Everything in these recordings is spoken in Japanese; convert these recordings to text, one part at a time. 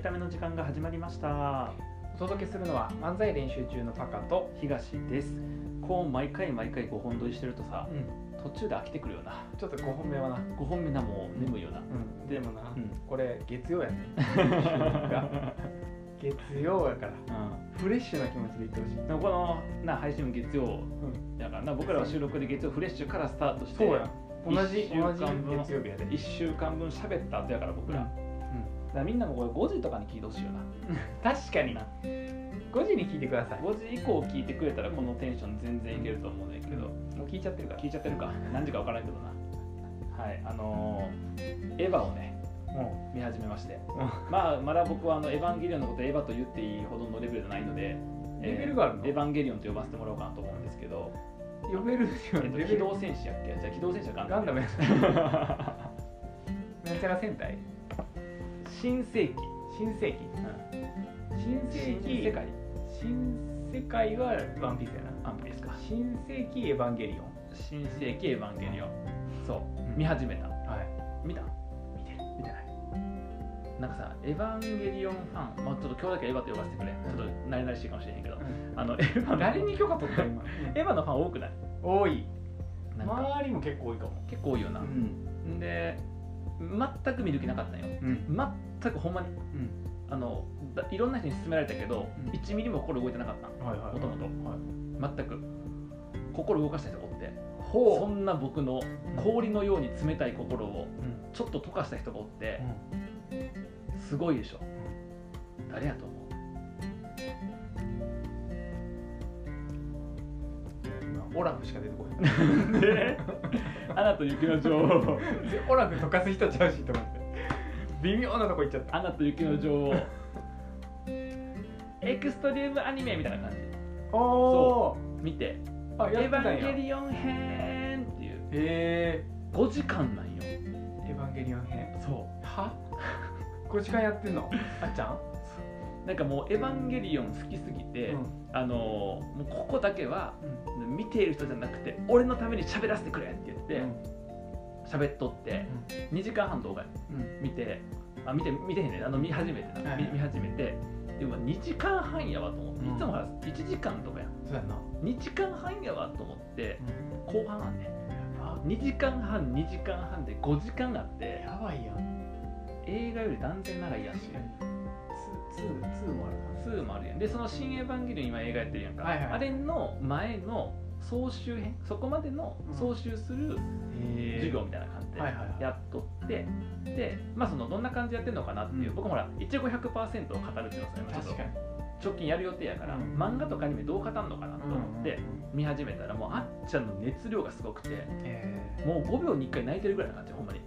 りための時間が始まりました。お届けするのは漫才練習中のパカと、東です。こう毎回毎回5本撮りしてるとさうん、途中で飽きてくるよな。ちょっと5本目はな、5本目なもう眠いよな、うん、でもな、うん。これ月曜やね。月曜やから。うフレッシュな気持ちでいってほしい。このな配信も月曜うん。だからな。僕らは収録で月曜フレッシュからスタートしてそうや同じ同じ月曜日やで。1週間分喋った後やから僕ら、からみんなもこれ5時とかに聞いてほしいよな。確かにな。5時に聞いてください。も5時以降聞いてくれたらこのテンション全然いけると思うんだけど、う聞いちゃってるから。聞いちゃってるか。何時か分からんけどな。はいあのーエヴァをねも見始めまして。うまあまだ僕はあのエヴァンゲリオンのことをエヴァと言っていいほどのレベルじゃないのでレベルがあるの？エヴァンゲリオンと呼ばせてもらおうかなと思うんですけど、呼べるよえっと、機動戦士やっけ？じゃあ機動戦士はガンダムガンダムや。なんちゃら戦隊？新世紀、新世紀。新世新紀世界。新世界はワンピースやな。アンプですか。新世紀エヴァンゲリオン。新世紀エヴァンゲリオン。そう、うん。見始めた。はい。見た？見てる。見てない。なんかさエヴァンゲリオンファン、まあ、ちょっと今日だけエヴァと呼ばせてくれ、ちょっと慣れ慣れしいかもしれへんけど、あのエヴァの。誰に許可取った今？エヴァのファン多くない？多い。周りも結構多いかも。結構多いよな、ん。で全く見る気なかったんよ。うん。全くほんまに。うん。あのだいろんな人に勧められたけど、うん。1ミリも心動いてなかったもともとはい。全く。心動かした人がおって。そほんな僕の氷のように冷たい心をうちょっと溶かした人がおってすごいでしょ。誰やと思う？オラフしか出てこないでアナと雪の女王。オラフ溶かす人ちゃうしと思って。微妙なとこ行っちゃった。アナと雪の女王。エクストリームアニメみたいな感じ。おお見て。あ「エヴやってたんや。ァンゲリオン編」っていう。へ5時間なんよ。えエヴァンゲリオン編。そう。は？5時間やってんの？あっちゃん？なんかもう「エヴァンゲリオン」好きすぎて、うん、あのもうここだけは、見ている人じゃなくて俺のために喋らせてくれって言って、喋、うん、っとって、うん、2時間半動画見て、あ見て見てへんねあの見始めて、はい、見始めて。でも2時間半やわと思って、いつもは1時間とかやそうやな。2時間半やわと思って、後半はね2時間半2時間半で5時間あってやばいやん。映画より断然長いやし2もある2もあるやん。でその「新エヴァンゲリオン」今映画やってるやんか、はいはい、あれの前の総集編そこまでの総集する授業みたいな感じでやっとって、でまあそのどんな感じやってるのかなっていう、うん、僕もほら一応500%を語るっていうのをされましたけど直近やる予定やから、うん、漫画とかアニメどう語るのかなと思って見始めたらもうあっちゃんの熱量がすごくて、もう5秒に1回泣いてるぐらいな感じほんまに、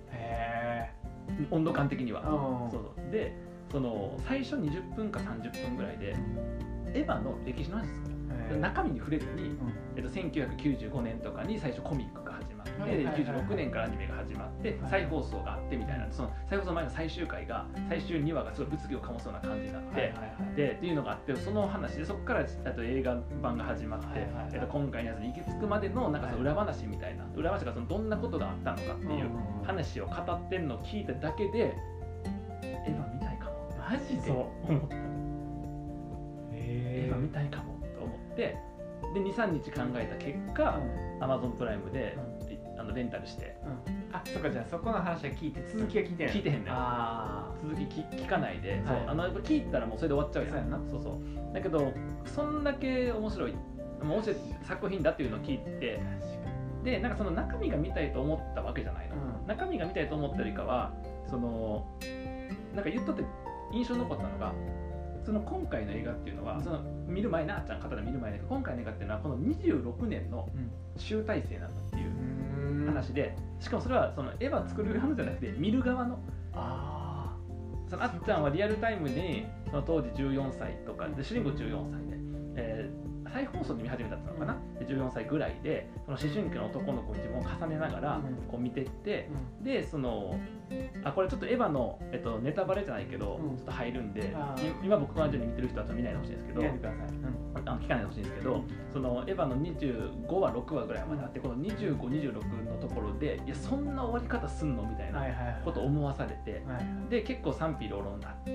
温度感的には。そうそう。でその最初20分か30分ぐらいでエヴァの歴史の話でする中身に触れずに、えっと、1995年とかに最初コミックが始まって、はいはいはいはい。96年からアニメが始まってはい再放送があってみたいなその再放送前の最終回が最終2話がすごい物議を醸すような感じになって、はいでっていうのがあってその話でそこからあと映画版が始まって、えっと、今回のやつに行き着くまでのなんかその裏話みたいな、裏話がそのどんなことがあったのかっていう話を語ってんのを聞いただけでエヴァ見たい。かもマジで？そう思った。エへヴァ見たいかも。と思って。で23日考えた結果アマゾンプライムで、いあのレンタルして。あそっかじゃあそこの話は聞いて続きは聞いてない。聞いてへんね続き聞聞かないで、はい。そうあの聞いたらもうそれで終わっちゃうやん。そうそうそう。だけどそんだけ面白い面白い作品だっていうのを聞いて。でなんかその中身が見たいと思ったわけじゃないの、うん。中身が見たいと思ったよりかはそのなんか言っとって印象に残ったのがその今回の映画っていうのはその見る前なあっちゃん方で見る前だけど今回の映画っていうのはこの26年の集大成なんだっていうに話でしかもそれはその絵は作る側じゃなくて見る側の。あそのあっちゃんはリアルタイムにその当時14歳とかで主人公14歳で、えー再放送で見始めたのかな、で14歳ぐらいでその思春期の男の子に自分を重ねながらうん。こう見てって、うん。でそのあこれちょっとエヴァの、えっと、ネタバレじゃないけど、うん。ちょっと入るんで今僕のラジオに見てる人はちょっと見ないでほしいんですけどあの聞かないでほしいんですけど、そのエヴァの25話6話ぐらいまであってこの2526のところでいやそんな終わり方すんのみたいなはいはいはい。ことを思わされてはいで結構賛否両論になって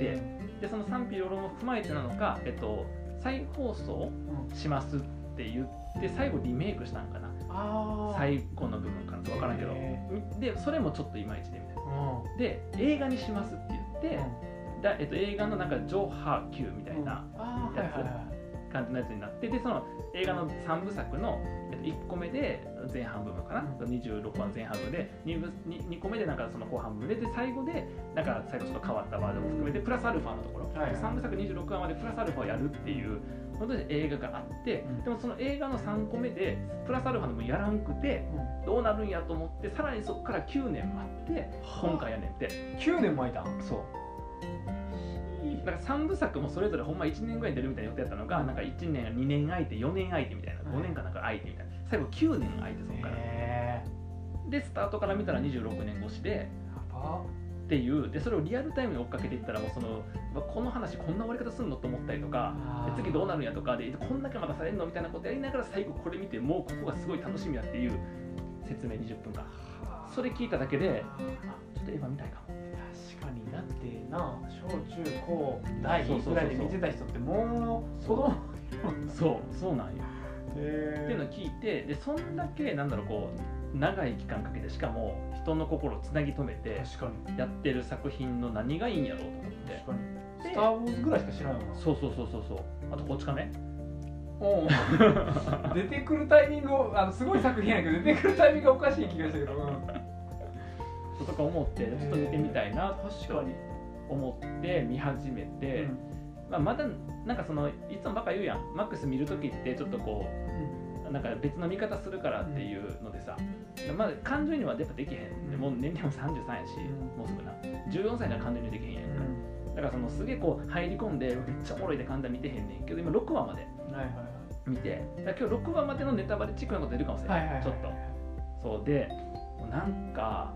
でその賛否両論を踏まえてなのか、えっと、再放送うん。しますって言って最後リメイクしたんかな。ああ最後の部分かなと分からんけど。へでそれもちょっといまいちでみたいな。うん。で映画にしますって言って、だえっと、映画のなんか「ジョーハー Q」みたいなあーはいはいはい。感じのやつになってでその映画の3部作の、えっと、1個目で前半部分かな、26話の前半部分で 2, 部 2, 2個目でなんかその後半部分でで最後でなんか最後ちょっと変わったバージョンも含めてプラスアルファのところ、はいはい。3部作26話までプラスアルファをやるっていうので映画があって、うん。でもその映画の3個目でプラスアルファのもやらんくてどうなるんやと思ってさらにそこから9年待って今回やねんって。9年も空いたん？そう。だから3部作もそれぞれほんま1年ぐらいに出るみたいな予定やったのがなんか1年2年空いて4年空いてみたいな5年かなんか空いてみたいな最後9年空いてそこから。へでスタートから見たら26年越しで。っていう。でそれをリアルタイムに追っかけていったらもうそのこの話こんな終わり方すんのと思ったりとか次どうなるんやとかでこんだけまたされるのみたいなことやりながら最後これ見てもうここがすごい楽しみやっていう説明20分間。それ聞いただけであちょっとエヴァ見たいかも。確かにだってな小中高大ぐらいで見てた人ってもう子供。そうそうなんよ。へっていうのを聞いてでそんだけなんだろうこう長い期間かけてしかも人の心をつなぎ止めてやってる作品の何がいいんやろうと思って。スター・ウォーズぐらいしか知らないもんな。そうそうそうそうそう。あとこっちかねうん 出てくるタイミングをあのすごい作品やけど出てくるタイミングがおかしい気がしたけど、とか思ってちょっと見てみたいな確かに、思って見始めて、まあ、まだなんかそのいつもばっか言うやん。マックス見るときってちょっとこうなんか別の見方するからっていうのでさ、まあ感情にはやっぱできへん、うん。もう年齢も33やし、うんもうすぐな14歳には感情にできへんやんか、だからそのすげえこう入り込んでめっちゃおもろいで簡単見てへんねんけど今6話まではいはい見て。だから今日6話までのネタバレチックなこと出るかもしれないい、ははいはい。ちょっと。そうでなんか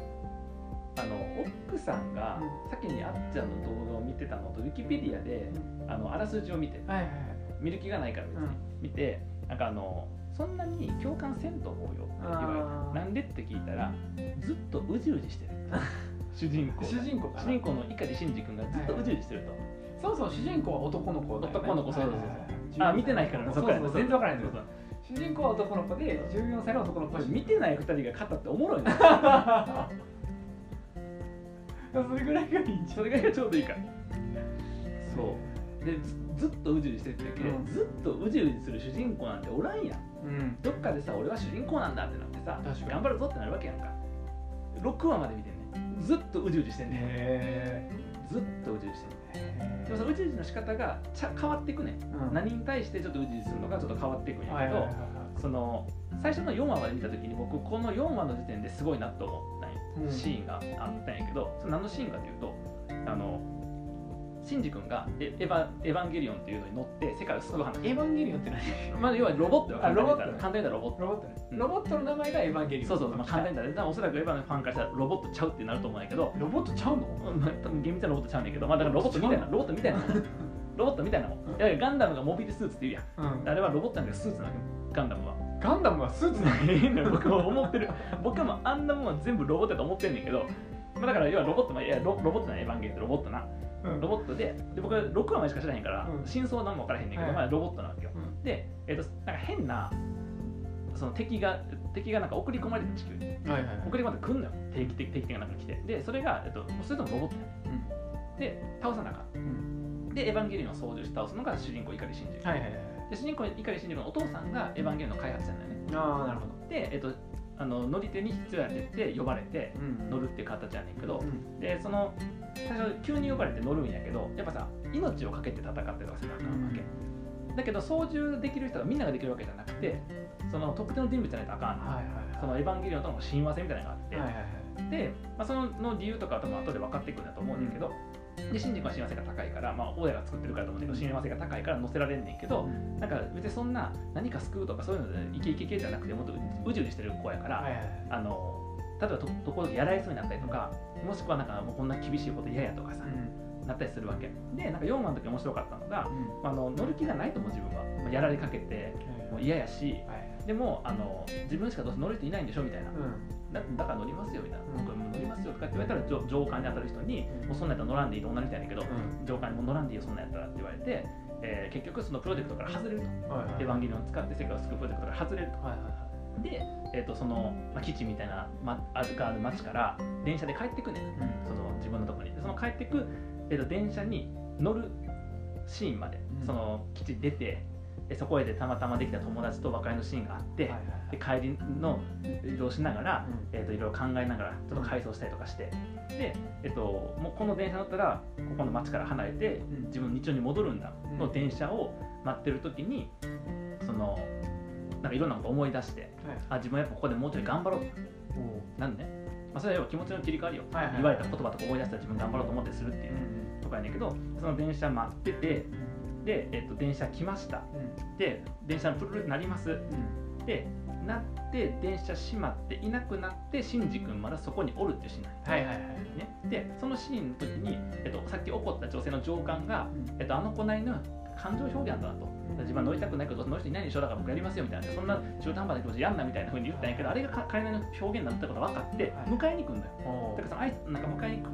あの奥さんがう先にあっちゃんの動画を見てたのとウィキペディアであのあらすじを見て。はいはいはい。見る気がないから別に、うん。見てなんかあのそんなに共感せんと思うよって言われなんでって聞いたらずっとうじうじしてる。主人公が。主人公主人公の碇シンジ君がずっとうじうじしてると、そもそも主人公は男の子ね。男の子そうそうそうはいはいはい。あ見てないからねそ全然わからないんだそうよ主人公は男の子で14歳の男の子見てない2人が語っておもろいな。それぐらいがいいんじゃんそれがちょうどいいか。らそう。でずずっとうじうじしてて、うん。ずっとうじうじする主人公なんておらんやんうん。どっかでさ俺は主人公なんだってなってさ頑張るぞってなるわけやんか。6話まで見てんねん。ずっとうじうじしてんねずっとうじうじしてんねでもそのうじうじの仕方がちゃ変わっていくねん。何に対してちょっとうじうじするのかちょっと変わっていくんやけど、その最初の4話まで見た時に僕この4話の時点ですごいなと思ったシーンがあったんやけどそれ何のシーンかというとあのシンジ君がエエヴァエヴァンゲリオンっていうのに乗って世界を救う話。エヴァンゲリオンって何？まあ要はロボットよ。あロボットね。簡単に言ったら。ロボット。ロボットね。うん。ロボットの名前がエヴァンゲリオン。そうそう、まあ、簡単に言ったら。おそらくエヴァのファンからしたらロボットちゃうってなると思うんやけど。ロボットちゃうの？うんまあ多分厳密なロボットちゃうねんけどまあだからロボットみたいなロボットみたいな ロボットみたいなもん。いやいやガンダムがモビルスーツって言うやん。うん。あれはロボットなんだけどスーツなのよガンダムは。ガンダムはスーツなよ 僕も思ってる。僕はもうあんなもんは全部ロボットだと思ってんねんけど、まあ、だから要はロボットもいやロロボットなエヴァンゲリオンってロボットな。うんロボットでで僕は6話までしか知らへんから、うん。真相は何も分からへんねんけど、はい。まあロボットなわけよ。うん。で、えっとなんか変なその敵が敵がなんか送り込まれて地球にはいはいはい。送り込まれてくんのよ。定期的敵がなんか来て。でそれが、えっと、それともロボットや。ねで倒さなあかん。うん。でエヴァンゲリオンを操縦して倒すのが主人公碇シンジはいはいはいで主人公碇シンジ君のお父さんがエヴァンゲリオンの開発者なんだよね。ああなるほど。で、えっと、あの乗り手に必要やってって呼ばれてうん乗るっていう形やねんけど、うん。でその最初急に呼ばれて乗るんやけどやっぱさ命をかけて戦ってとかせなあかんわけ、だけど操縦できる人がみんなができるわけじゃなくてその特定の人物じゃないとあかんねん、はいはい。そのエヴァンゲリオンとの親和性みたいなのがあって、はいはいはい。で、まあ、そのの理由とかは多分後で分かっていくんだと思うんだけど、でシンジ君は親和性が高いから、まあ、親が作ってるからと思うんだけど親和性が高いから乗せられんねんけどなんか別にそんな何か救うとかそういうのでイケイケ系じゃなくてもっとうじうじしてる子やから、はいはい。あの例えばとところでやられそうになったりとかもしくはなんかもうこんな厳しいこと嫌やとかさ、なったりするわけ。でなんか4話の時面白かったのが、あの乗る気がないと思う自分は、まあ、やられかけてもう嫌やしはいでもあの自分しかどうせ乗る人いないんでしょみたいな、だだから乗りますよみたいな、うん。僕も乗りますよとかって言われたら上上官に当たる人に、もうそんなんやったら乗らんでいいと同じみたいだけど、上官にも乗らんでいいよそんなんやったらって言われて、えー結局そのプロジェクトから外れると、エヴァンゲリオンを使って世界を救うプロジェクトから外れると。はいはいはいで、えー、とその、まあ、基地みたいな、ま、あるがある町から電車で帰ってくねん。その自分のところに。でその帰ってく、えー、と電車に乗るシーンまで、うん。その基地出てでそこへでたまたまできた友達と別れのシーンがあって、はいはいで帰りの移動しながら、うん。えー、といろいろ考えながらちょっと回想したりとかして、で、えっともうこの電車乗ったらここの町から離れてうん。自分の日常に戻るんだ。うん。の電車を待ってる時にそのなんかいろんなこと思い出してあ自分はやっぱここでもうちょい頑張ろう。となんで？ね、まあ、それは要は気持ちの切り替わりよ、はいはい。言われた言葉とか思い出したら自分頑張ろうと思ってするっていう。とこやねんけどその電車待っててで、えっと電車来ました。で電車のプルルってなります。でなって電車閉まっていなくなってシンジ君まだそこにおるっていうシーンなはいはいはい。ね、でそのシーンの時に、えっと、さっき怒った女性の上官が、えっと、あの子なりの感情表現だなと自分は乗りたくないけど乗る人いないでしょだから僕やりますよみたいな。そんな中途半端な気持ちやんなみたいな風に言ったんやけどあれがか彼なりの表現だったことが分かってはい。迎えに来るのよ。だからそのあいつなんか迎えに来る。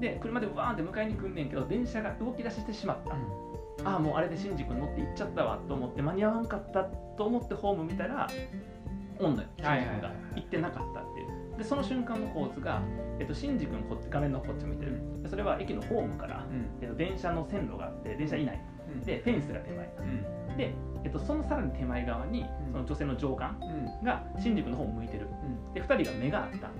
で車でワーンって迎えに来んねんけど電車が動き出してしまった。ああもうあれでシンジ君乗って行っちゃったわと思って間に合わんかったと思ってホーム見たらおんのよシンジ君はいはい。はいはが。い行ってなかったっていう。でその瞬間の構図が、えっと、シンジ君こっち画面のこっち向いてる。でそれは駅のホームから、えっと、電車の線路があって電車いないでフェンスが手前で、えっと、そのさらに手前側にうん。その女性の上官がシンジ君の方を向いてる。で2人が目が合った。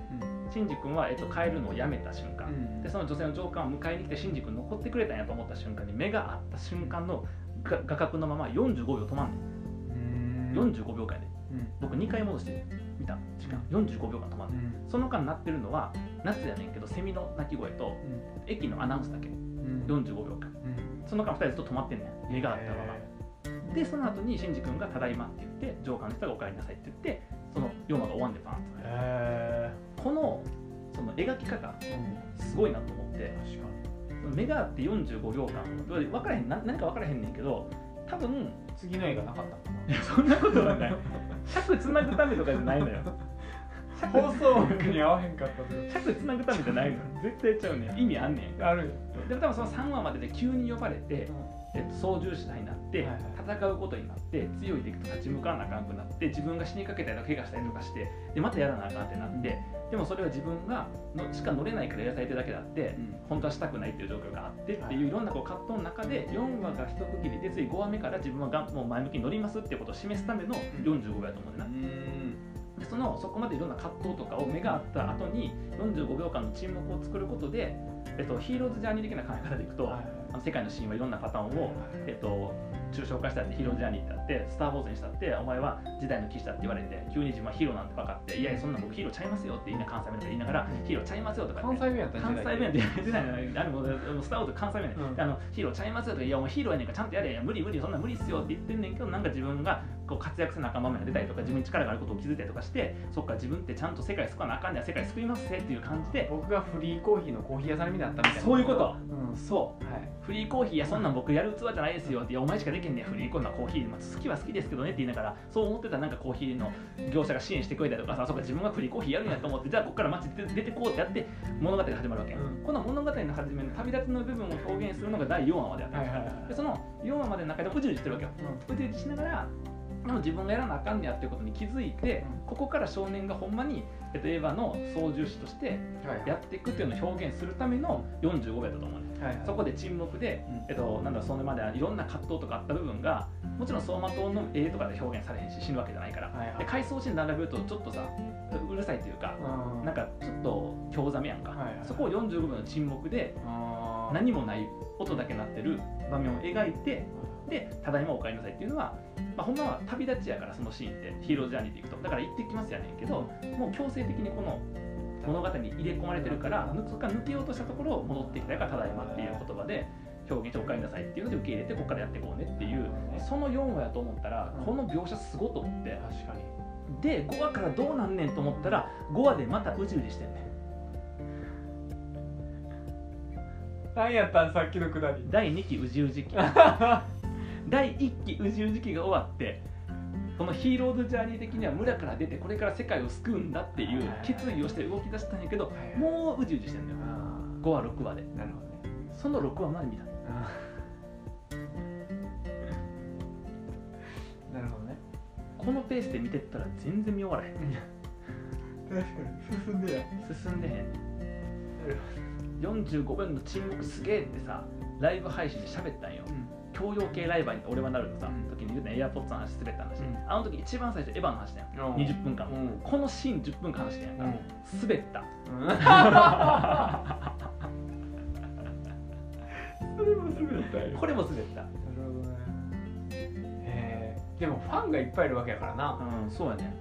シンジ君は、えっと、帰るのをやめた瞬間、でその女性の上官を迎えに来てシンジ君残ってくれたんやと思った瞬間に目が合った瞬間のが画角のまま45秒止まんねん。45秒間で。僕2回戻して見た。時間45秒間止まんねん。その間鳴ってるのは夏やねんけどセミの鳴き声と駅のアナウンスだけ。45秒間。その間2人ずっと止まってんねん。目が合ったまま。でその後にシンジ君が「ただいま」って言って上官の人が「お帰りなさい」って言ってその4話が終わんでパンとこのその描き方すごいなと思って。目が合って45秒間分からへんな何か分からへんねんけど多分次の映画なかったのかいやそんなことはない。尺つなぐためとかじゃないのよ。な放送枠に合わへんかったと尺つなぐためじゃないのよ。絶対ちゃうねん。意味あんねん。かあるよ。でも多分その3話までで急に呼ばれて、えっと、操縦士になって、戦うことになって強い敵と立ち向かわなあかんくなって自分が死にかけたりとか怪我したりとかしてでまたやらなあかんってなってでもそれは自分がのしか乗れないからやらされてるだけであって、本当はしたくないっていう状況があってっていういろんなこう葛藤の中で4話が一区切りで次5話目から自分はがんもう前向きに乗りますってことを示すための45秒やと思うんだよな。でそのそこまでいろんな葛藤とかを目があった後に45秒間の沈黙を作ることで、えっと、ヒーローズジャーニー的な考え方でいくと、あの世界のシーンはいろんなパターンを、えっと、抽象化したってヒーロージャーニーってあってスター・ウォーズにしたってお前は時代の騎士だって言われて急に自分はヒーローなんて分かっていやいやそんな僕ヒーローちゃいますよって言いな関西弁とか言いながらヒーローちゃいますよとか関西弁やった関西弁って時代のあれもうスター・ウォーズ関西弁やね、うんあのヒーローちゃいますよとかいやお前ヒーローやねんからちゃんとやれや無理無理そんな無理っすよって言ってんねんけどなんか自分がこう活躍せなあかん場面が出たりとか自分に力があることを気づいたりとかしてそっか自分ってちゃんと世界救わなあかんねや世界救いますぜっていう感じで僕がフリーコーヒーのコーヒー屋さん。になったみたいなそういうことうんそうはいフリーコーヒーやそんなん僕やる器じゃないですよっていやお前しかできんねやフリーコーヒーのコーヒー、まあ、好きは好きですけどねって言いながらそう思ってたらなんかコーヒーの業者が支援してくれたりとかさそうか自分がフリーコーヒーやるんやと思ってじゃあここから街出て出てこうってやって物語が始まるわけ、うん。この物語の始めの旅立ちの部分を表現するのが第4話までやったんですよはいはいはい。でその4話までの中でうじうじしてるわけよ。うじうじしながら自分がやらなあかんねやっていうことに気づいて、うん。ここから少年がほんまに、えっと、エヴァの操縦士としてはいやっていくっていうのを表現するための45秒だと思うねはいはい。そこで沈黙で、うん。えっと、なんだろうそれまでいろんな葛藤とかあった部分がもちろん走馬灯の絵とかで表現されへんし死ぬわけじゃないから、はいはい。で回想シーン並べるとちょっとさうるさいというか、うん。なんかちょっと興ざめやんか、はいはいそこを45秒の沈黙で何もない音だけ鳴ってる場面を描いてで「ただいまお帰りなさい」っていうのは、まあ、ほんまは旅立ちやからそのシーンってヒーロージャーニーでいくと。だから行ってきますやねんけどもう強制的にこの物語に入れ込まれてるからぬそこから抜けようとしたところ戻ってきたから「ただいま」っていう言葉で表現して「おかえりなさい」っていうので受け入れてここからやっていこうねっていうその4話やと思ったらこの描写すごいと思って。確かに。で5話からどうなんねんと思ったら5話でまたうじうじしてんねん。何やったん？さっきのくだり。第2期うじうじ期第1期うじうじ期が終わってこのヒーローズジャーニー的には村から出てこれから世界を救うんだっていう決意をして動き出したんやけどもううじうじしてんだよ。5話6話で。なるほどね。その6話まで見たなるほどね。このペースで見てったら全然見終わらへん。確かに。進んでや進んでへん。45分の沈黙すげえってさライブ配信で喋ったんよ教養系ライバーに俺はなるのさ、うん。時に言うたエアポッツの話滑った話、うん。あの時一番最初エヴァの話だよ。うん。20分間、うん。このシーン10分間話してんやんか、うん。滑った。それも滑ったよ。これも滑った。なるほどね。へえでもファンがいっぱいいるわけやからな。うんそうやね。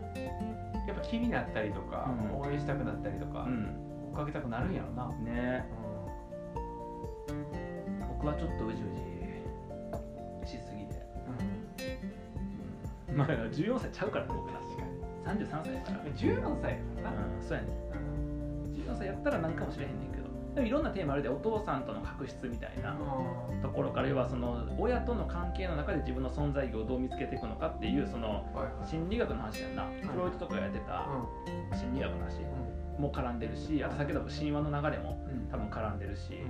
やっぱ気になったりとか、うん。応援したくなったりとか、うん。追っかけたくなるんやろな、ね。う僕はちょっとうじうじ まあ14歳ちゃうからね僕ら。確かに。33歳やから。14歳やからな、うんそうやね。14歳やったらなんかもしれへんねんけど。でもいろんなテーマあるでお父さんとの確執みたいなところから要はその親との関係の中で自分の存在意義をどう見つけていくのかっていうその心理学の話やんな。フロイトとかがやってた心理学の話も絡んでるしあと先ほど神話の流れもうん。多分絡んでるし。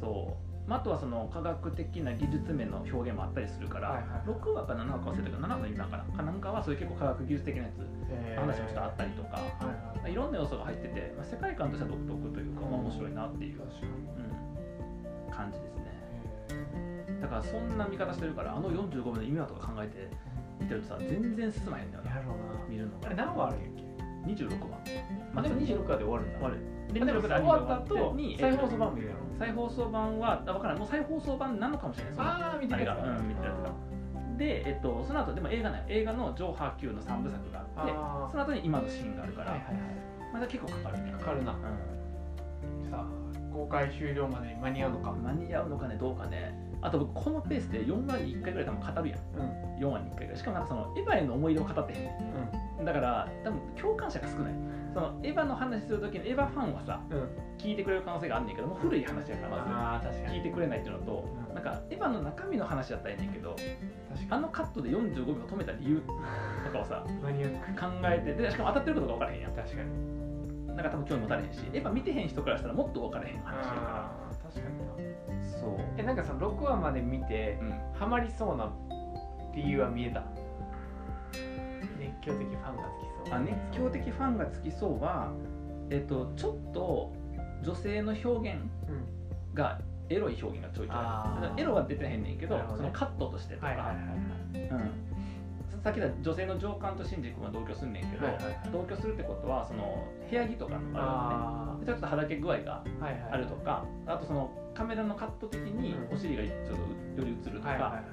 そう、まあ、あとはその科学的な技術面の表現もあったりするから、はいはいはい。6話か7話か忘れたけど7話の今かなかなんかはそういう結構科学技術的なやつえー。話もちょっとあったりとか、はいはいい。ろんな要素が入ってて、まあ、世界観としては独特というか、まあ、面白いなっていう、うん、感じですね。だからそんな見方してるからあの45分の意味はとか考えて見てるとさ全然進まへんだよなやろうな。見るのが。あれ何話あるんやっけ？26話。まあでも26話で終わるんだ終わるでも終わった後に再放送番組やろ再放送版はあ分からないもう再放送版なのかもしれない。ああ見てるやつうん、見てるやつがで、えっと、その後でも映画ない。映画の「ジョー・ハー Q」の3部作があってあその後に今のシーンがあるから、はいはいはい。まだ結構かかるねかかるな。うさあ公開終了までに間に合うのか。ん、間に合うのかねどうかね。あと僕このペースで4話に1回ぐらい多分語るやん。うん。4話に1回ぐらい。しかもなんかそのエヴァへの思い出を語ってへん。ねん。だから多分共感者が少ないそのエヴァの話するときにエヴァファンはさうん。うん聞いてくれる可能性があんねんけどもう古い話やからまああ確かに。ず聞いてくれないっていうのとうん。なんかエヴァの中身の話だったらええねんけどあのカットで45秒止めた理由とかをさ 考えてでしかも当たってることが分からへんやん。確かに。なんか多分興味持たれへんしエヴァ見てへん人からしたらもっと分からへん話やかあー確かにな。らそう。えなんかその6話まで見てうん。ハマりそうな理由は見えた？熱狂的ファンがつきそうあ熱狂的ファンがつきそうはえっとちょっと女性の表現うん。がエロい表現がちょいちょいあエロは出てへんねんけどね。そのカットとしてとか、はいはいはいはい。うん、さっき言った女性の上官とシンジ君は同居すんねんけど、はいはいはい。同居するってことはその部屋着とかもああるよね。でちょっとはだけ具合がーはいはい。あるとかあとそのカメラのカット的にうん。お尻がちょっとより映るとはいはいはいか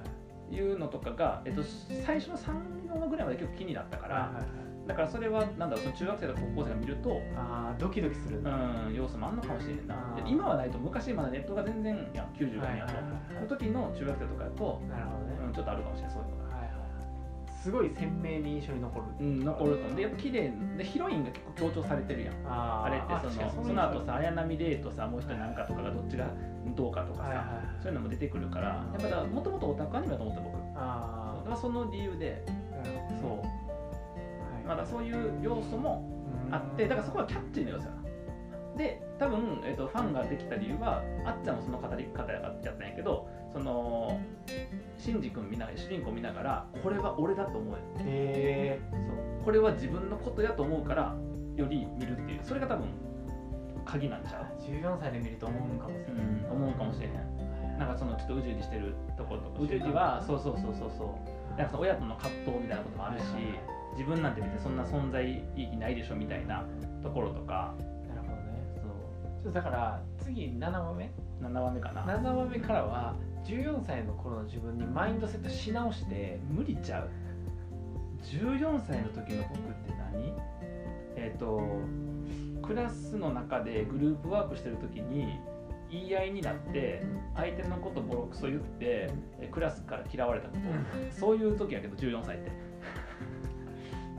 い。うのとかが、えっと、最初の34話ぐらいまで結構気になったから、はいはいはいだからそれはなんだろうその中学生とか高校生が見ると、あードキドキするうん、要素もあんのかもしれんな。あー。で今はないと昔まだネットが全然やん95年やと、その時の中学生とかだと、なるほどね。うん、ちょっとあるかもしれないそういうのが。はいはいはい。すごい鮮明に印象に残る。うん、残るとでやっぱ綺麗でヒロインが結構強調されてるやん。ああれってそのその後さ綾波レイとさもう一人なんかとかがどっちがどうかとかさ、はいはいはい。そういうのも出てくるから。やっぱもともとオタクアニメだと思った僕。あその理由でそうまだそういう要素もあってだからそこはキャッチーな要素やな。で多分、えー、とファンができた理由はあっちゃんもその語り方やったんやけどそのシンジ君見ながら主人公見ながらこれは俺だと思うよ。へえそう。これは自分のことやと思うからより見るっていう。それが多分鍵なんちゃう、14歳で見ると思うんかもしれない。うん、思うかもしれへん。なんかそのちょっとうじうじしてるところとか。うじうじはそうそうそうそうそう。なんかその親との葛藤みたいなこともあるし、はいはいはい自分なんて別にそんな存在意義ないでしょみたいなところとか。なるほどね。そう。ちょっとだから次7話目？7話目かな。7話目からは14歳の頃の自分にマインドセットし直して無理ちゃう。14歳の時の僕って何？えっ、とクラスの中でグループワークしてる時に言い合いになって相手のことボロクソ言ってえクラスから嫌われたこと。そういう時やけど14歳って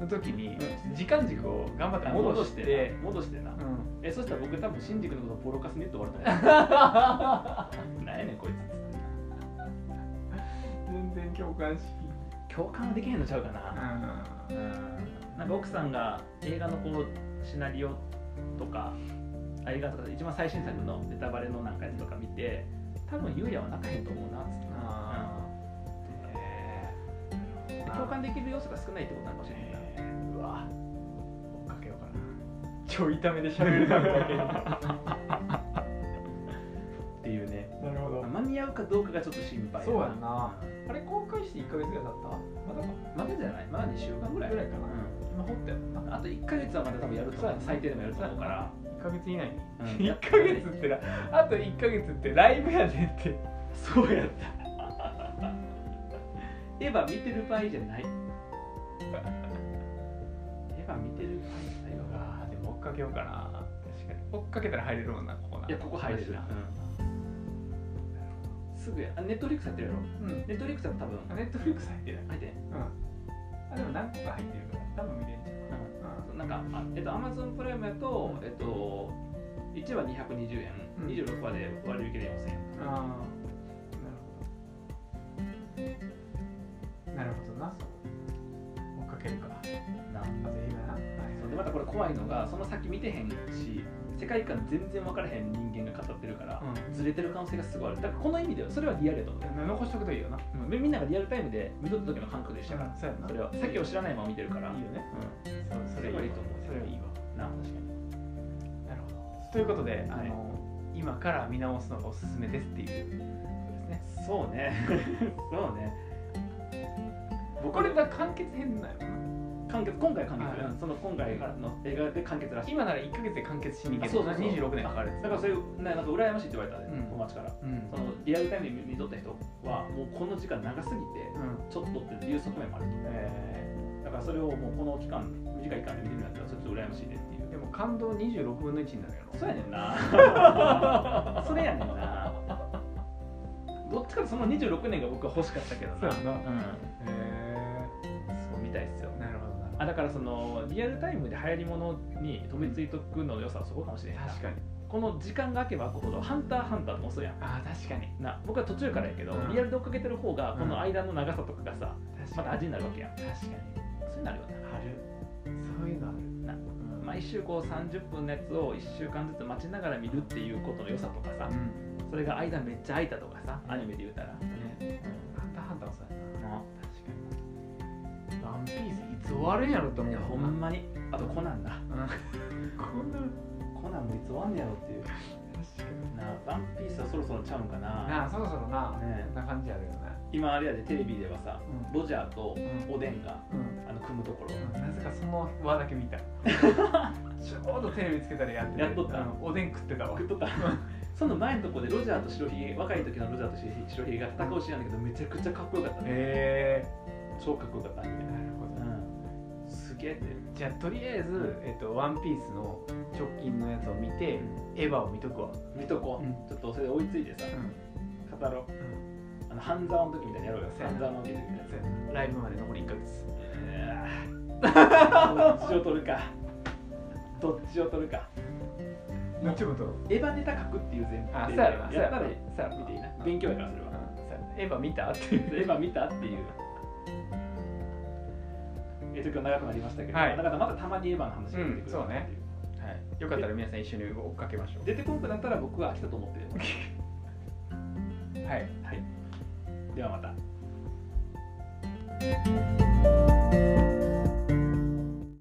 の時に時間軸を頑張って戻して。戻してな。うん。えそしたら僕多分シンジ君のことボロカスに言って終わる。と思うなんやねんこいつ。全然共感し共感はできへんのちゃうかな。なんか奥さんが映画のこうシナリオとかあ映画とか一番最新作のネタバレのなんかやつとか見て多分ユウヤは泣かへんと思うなっつってあー。へー。共感できる要素が少ないってことなのかもしれないわ。追っかけようかな。ちょいためで喋るためだけに っていうね。なるほど間に合うかどうかがちょっと心配そうやんな。あれ公開して1ヶ月ぐらい経った？まだかまだじゃない。まだ2週間ぐらい。ぐらいかな今掘ったあと1か月はまだ多分やると最低でもやると思うから。1ヶ月以内に、うん。1ヶ月ってなあと1ヶ月ってライブやねんって。そうやった。エヴァ見てる場合じゃないけようかな。確かに。追っかけたら入れるもんなここな。いやここ入れるな、すぐや。あネットフリックス入ってるやろ？うん。ネットフリックスは多分。ネットフリックス入ってる。入ってん。うん。あでも何個か入ってるから多分見れんじゃん。なんかあえっとアマゾンプライムやとえっと1話220円、うん。26話で割引で4000円ああなるほど。なるほどな。追っかけるかなあと今な、でまたこれ怖いのがその先見てへんし世界観全然分からへん人間が語ってるから、うん。ずれてる可能性がすごいある。だからこの意味ではそれはリアルやと思う。よ残しとくといいよな。うん。みみんながリアルタイムで見とった時の感覚でしたから、そうやな。それは。先を知らないまま見てるから。いいよね。うん、それがいいと思う。それはいいわ。な確かにな。るほど。ということで、はい。あの今から見直すのがおすすめですっていう。ことですね。そうね。そうね。これだ完結編なんやろな完結今回完結、その今回の映画で完結らしい。今なら1ヶ月で完結しに行けそうそうそう。26年。かかる。だからそういうねなんか羨ましいって言われたね、うん。友達から。うん。そのリアルタイムに見とった人はもうこの時間長すぎてうん。ちょっとっていう側面もあるとえだからそれをもうこの期間短い期間で見てるんだったらちょっと羨ましいねっていう。ーでも感動26分の1になるやろ。そうやねんな。それやねんな。どっちかとその26年が僕は欲しかったけどな。そうやな。うん。へあだからそのリアルタイムで流行りものに飛びついとくの良さはそこかもしれないな確かに。この時間が空けば空くほどハンターハンターもそうやん。あー確かに。な僕は途中からやけど、うん。リアルで追っかけてる方がこの間の長さとかがさ、確また味になるわけやん。確かに。そういうのあるよねある。そういうのある。な毎週こう30分のやつを1週間ずつ待ちながら見るっていうことの良さとかさ、うん。それが間めっちゃ空いたとかさアニメで言うたら、ね。ハンターハンターもそうやな。な確かに。ワンピースいつ終わるんやろって思いうやほんまに。あとコナンだ。うん。こんなコナンもいつ終わんねやろっていう。確かに。なワンピースはそろそろちゃうんかな。なあそろそろな、ねな感じあるよね。今あれやでテレビではさ、うん。ロジャーとうん。おでんが、うん。あの組むところ、なぜかその輪だけ見た。ちょうどテレビつけたらやってて。やっとったうんおでん食ってたわ。食っとった。その前のとこでロジャーと白ひげ若い時のロジャーと白ひげが戦うシーンなんだけどめちゃくちゃかっこよかったね。へ超かっこよかった。なるほどうんすげえってじゃあとりあえず、えっと、ワンピースの直近のやつを見て、エヴァを見とくわ。見とこう、うん。ちょっとそれで追いついてさ、うん。語ろう。あの半沢の時みたいにやろうよ。半沢の時みたいなライブまで残り1ヶ月。どっちを取るか。どっちを取るか。どっちもとエヴァネタ書くっていう前あ提そうやろな。そうやろ見ていいな。勉強やからそれは。エヴァ見た？っていう。エヴァ見た？っていうえっと今日長くなりましたけど、はい。だからまたたまにエヴァの話が出てくるう。んそうね。はい、よかったら皆さん一緒に追っかけましょう。出てこなくなったら僕は飽きたと思ってる。はい。はい。ではまた